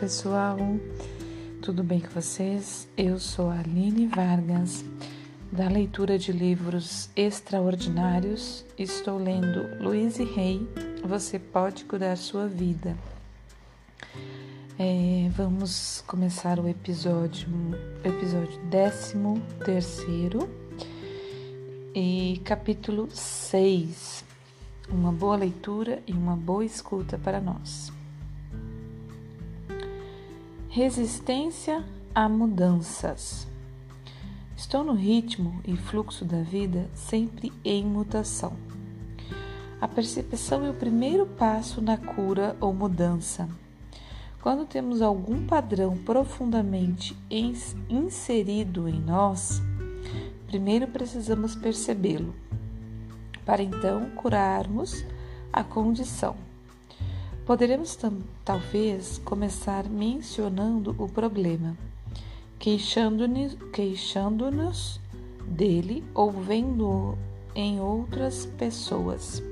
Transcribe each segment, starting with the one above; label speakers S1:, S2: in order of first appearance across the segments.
S1: pessoal, tudo bem com vocês? Eu sou a Aline Vargas, da leitura de livros extraordinários. Estou lendo Luiz e Rei, Você Pode Curar Sua Vida. É, vamos começar o episódio, episódio 13 terceiro e capítulo 6. Uma boa leitura e uma boa escuta para nós. Resistência a mudanças. Estou no ritmo e fluxo da vida sempre em mutação. A percepção é o primeiro passo na cura ou mudança. Quando temos algum padrão profundamente inserido em nós, primeiro precisamos percebê-lo, para então curarmos a condição. Poderemos talvez começar mencionando o problema, queixando-nos queixando dele ou vendo em outras pessoas.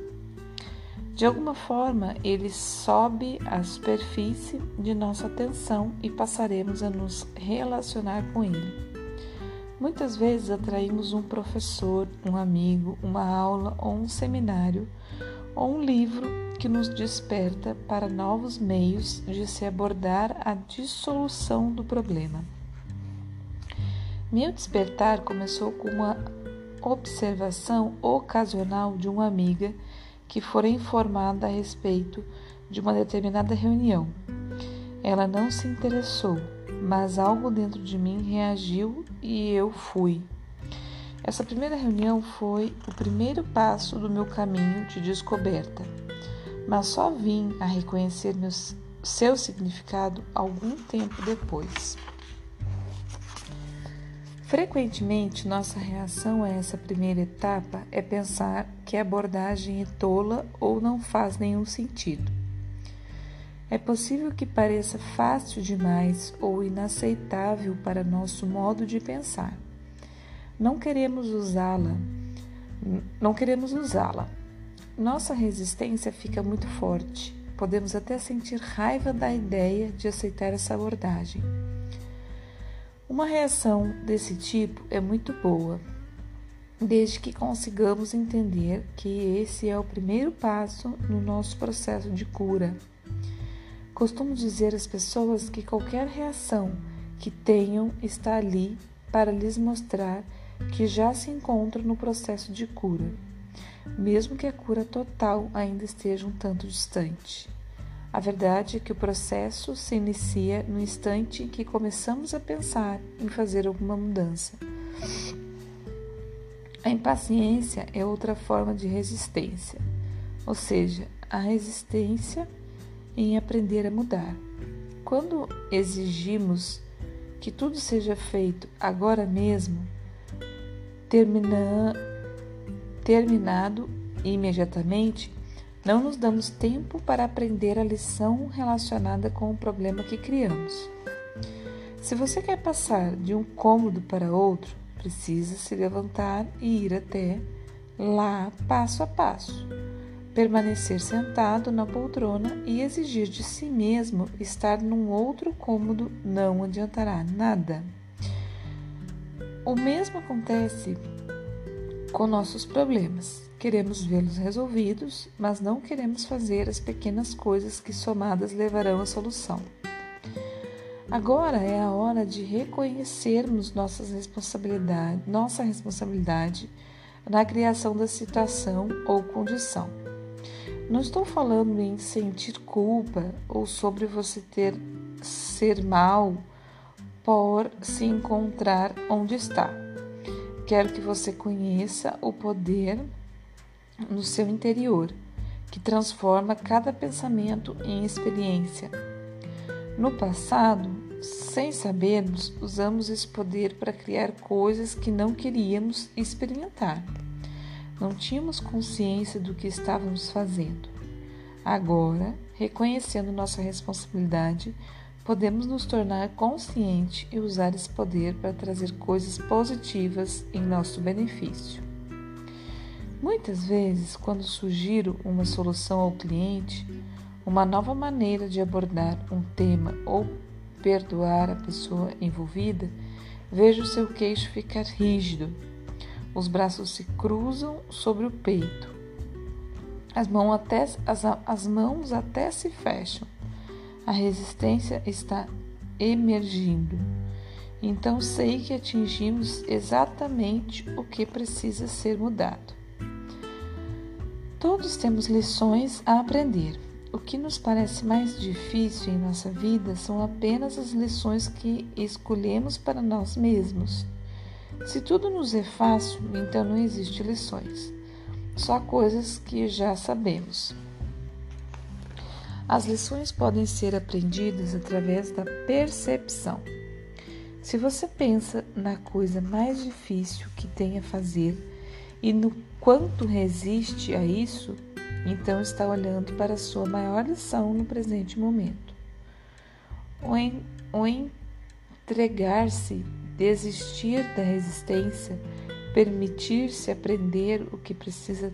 S1: De alguma forma, ele sobe à superfície de nossa atenção e passaremos a nos relacionar com ele. Muitas vezes atraímos um professor, um amigo, uma aula ou um seminário ou um livro que nos desperta para novos meios de se abordar a dissolução do problema. Meu despertar começou com uma observação ocasional de uma amiga que fora informada a respeito de uma determinada reunião. Ela não se interessou, mas algo dentro de mim reagiu e eu fui. Essa primeira reunião foi o primeiro passo do meu caminho de descoberta, mas só vim a reconhecer meu, seu significado algum tempo depois. Frequentemente, nossa reação a essa primeira etapa é pensar que a abordagem é tola ou não faz nenhum sentido. É possível que pareça fácil demais ou inaceitável para nosso modo de pensar não queremos usá-la, não queremos usá-la. Nossa resistência fica muito forte. Podemos até sentir raiva da ideia de aceitar essa abordagem. Uma reação desse tipo é muito boa, desde que consigamos entender que esse é o primeiro passo no nosso processo de cura. Costumo dizer às pessoas que qualquer reação que tenham está ali para lhes mostrar que já se encontra no processo de cura, mesmo que a cura total ainda esteja um tanto distante. A verdade é que o processo se inicia no instante em que começamos a pensar em fazer alguma mudança. A impaciência é outra forma de resistência, ou seja, a resistência em aprender a mudar. Quando exigimos que tudo seja feito agora mesmo, termina, terminado imediatamente, não nos damos tempo para aprender a lição relacionada com o problema que criamos. Se você quer passar de um cômodo para outro, precisa se levantar e ir até lá passo a passo. Permanecer sentado na poltrona e exigir de si mesmo estar num outro cômodo não adiantará nada. O mesmo acontece com nossos problemas. Queremos vê-los resolvidos, mas não queremos fazer as pequenas coisas que somadas levarão à solução. Agora é a hora de reconhecermos nossas responsabilidade, nossa responsabilidade na criação da situação ou condição. Não estou falando em sentir culpa ou sobre você ter ser mal por se encontrar onde está. Quero que você conheça o poder no seu interior, que transforma cada pensamento em experiência. No passado, sem sabermos, usamos esse poder para criar coisas que não queríamos experimentar. Não tínhamos consciência do que estávamos fazendo. Agora, reconhecendo nossa responsabilidade, podemos nos tornar conscientes e usar esse poder para trazer coisas positivas em nosso benefício. Muitas vezes, quando sugiro uma solução ao cliente, uma nova maneira de abordar um tema ou perdoar a pessoa envolvida, vejo seu queixo ficar rígido. Os braços se cruzam sobre o peito. As, mãos até, as, as mãos até se fecham. A resistência está emergindo. Então sei que atingimos exatamente o que precisa ser mudado. Todos temos lições a aprender. O que nos parece mais difícil em nossa vida são apenas as lições que escolhemos para nós mesmos. Se tudo nos é fácil, então não existe lições, só coisas que já sabemos. As lições podem ser aprendidas através da percepção. Se você pensa na coisa mais difícil que tem a fazer e no quanto resiste a isso, então está olhando para a sua maior lição no presente momento. O, en, o entregar-se, desistir da resistência, permitir-se aprender o que precisa,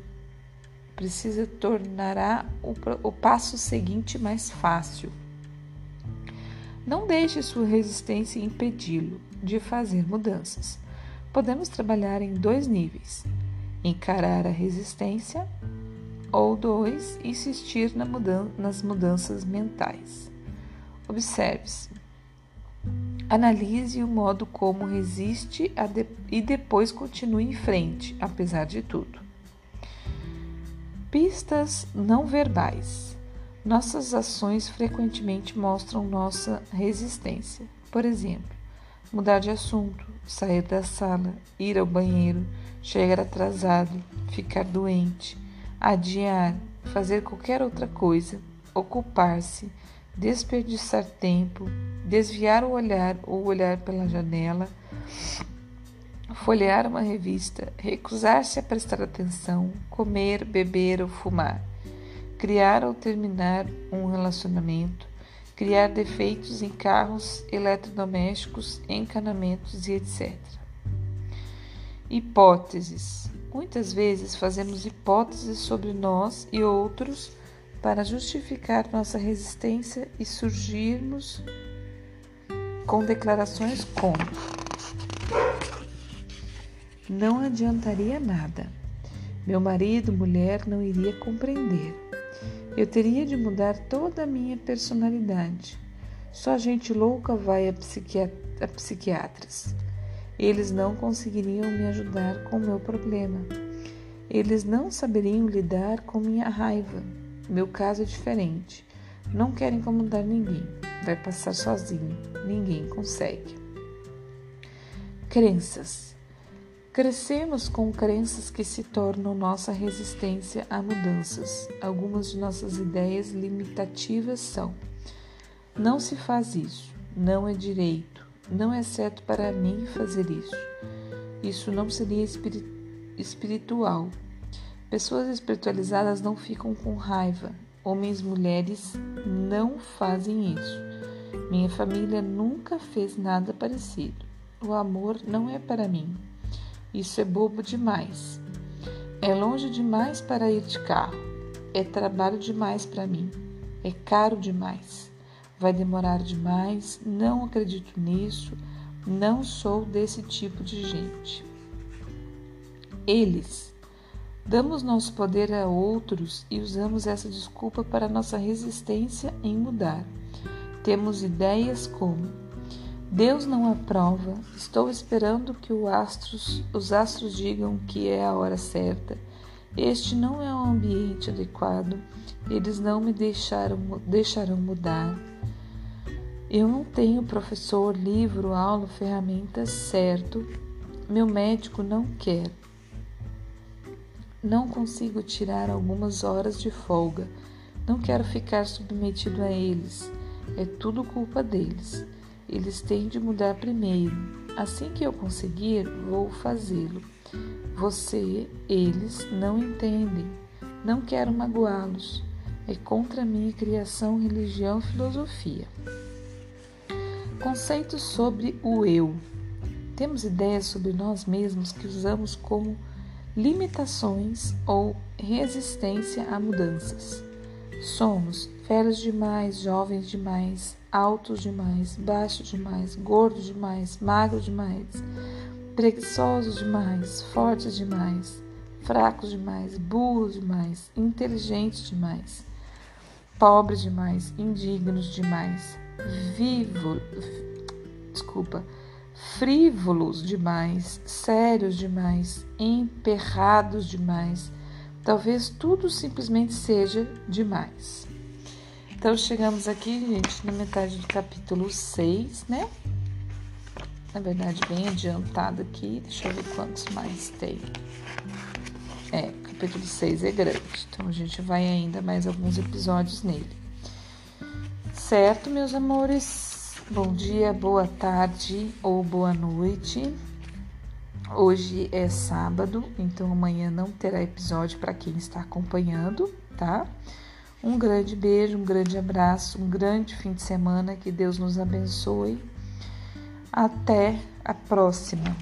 S1: precisa tornará o, o passo seguinte mais fácil. Não deixe sua resistência impedi-lo de fazer mudanças. Podemos trabalhar em dois níveis: encarar a resistência ou dois, insistir na mudan nas mudanças mentais. Observe-se. Analise o modo como resiste de e depois continue em frente, apesar de tudo. Pistas não verbais. Nossas ações frequentemente mostram nossa resistência. Por exemplo, mudar de assunto, sair da sala, ir ao banheiro, chegar atrasado, ficar doente, adiar, fazer qualquer outra coisa, ocupar-se, desperdiçar tempo, desviar o olhar ou olhar pela janela, folhear uma revista, recusar-se a prestar atenção, comer, beber ou fumar, criar ou terminar um relacionamento, criar defeitos em carros, eletrodomésticos, encanamentos e etc. Hipóteses Muitas vezes fazemos hipóteses sobre nós e outros para justificar nossa resistência e surgirmos com declarações como: Não adiantaria nada. Meu marido, mulher, não iria compreender. Eu teria de mudar toda a minha personalidade. Só gente louca vai a, a psiquiatras. Eles não conseguiriam me ajudar com o meu problema. Eles não saberiam lidar com minha raiva. Meu caso é diferente. Não quero incomodar ninguém. Vai passar sozinho. Ninguém consegue. Crenças. Crescemos com crenças que se tornam nossa resistência a mudanças. Algumas de nossas ideias limitativas são: não se faz isso, não é direito, não é certo para mim fazer isso. Isso não seria espiritual. Pessoas espiritualizadas não ficam com raiva. Homens e mulheres não fazem isso. Minha família nunca fez nada parecido. O amor não é para mim. Isso é bobo demais. É longe demais para ir de carro. É trabalho demais para mim. É caro demais. Vai demorar demais, não acredito nisso, não sou desse tipo de gente. Eles. Damos nosso poder a outros e usamos essa desculpa para nossa resistência em mudar. Temos ideias como: Deus não aprova, estou esperando que astros, os astros digam que é a hora certa. Este não é o ambiente adequado, eles não me deixaram, deixarão mudar. Eu não tenho professor, livro, aula, ferramentas certo. Meu médico não quer. Não consigo tirar algumas horas de folga. Não quero ficar submetido a eles. É tudo culpa deles. Eles têm de mudar primeiro. Assim que eu conseguir, vou fazê-lo. Você, eles não entendem. Não quero magoá-los. É contra a minha criação, religião, filosofia. Conceitos sobre o eu. Temos ideias sobre nós mesmos que usamos como limitações ou resistência a mudanças. Somos velhos demais, jovens demais, altos demais, baixos demais, gordos demais, magros demais, preguiçosos demais, fortes demais, fracos demais, burros demais, inteligentes demais, pobres demais, indignos demais, vivo, desculpa, frívolos demais, sérios demais, emperrados demais. Talvez tudo simplesmente seja demais. Então chegamos aqui, gente, na metade do capítulo 6, né? Na verdade, bem adiantado aqui. Deixa eu ver quantos mais tem. É, capítulo 6 é grande, então a gente vai ainda mais alguns episódios nele. Certo, meus amores? Bom dia, boa tarde ou boa noite. Hoje é sábado, então amanhã não terá episódio para quem está acompanhando, tá? Um grande beijo, um grande abraço, um grande fim de semana, que Deus nos abençoe. Até a próxima.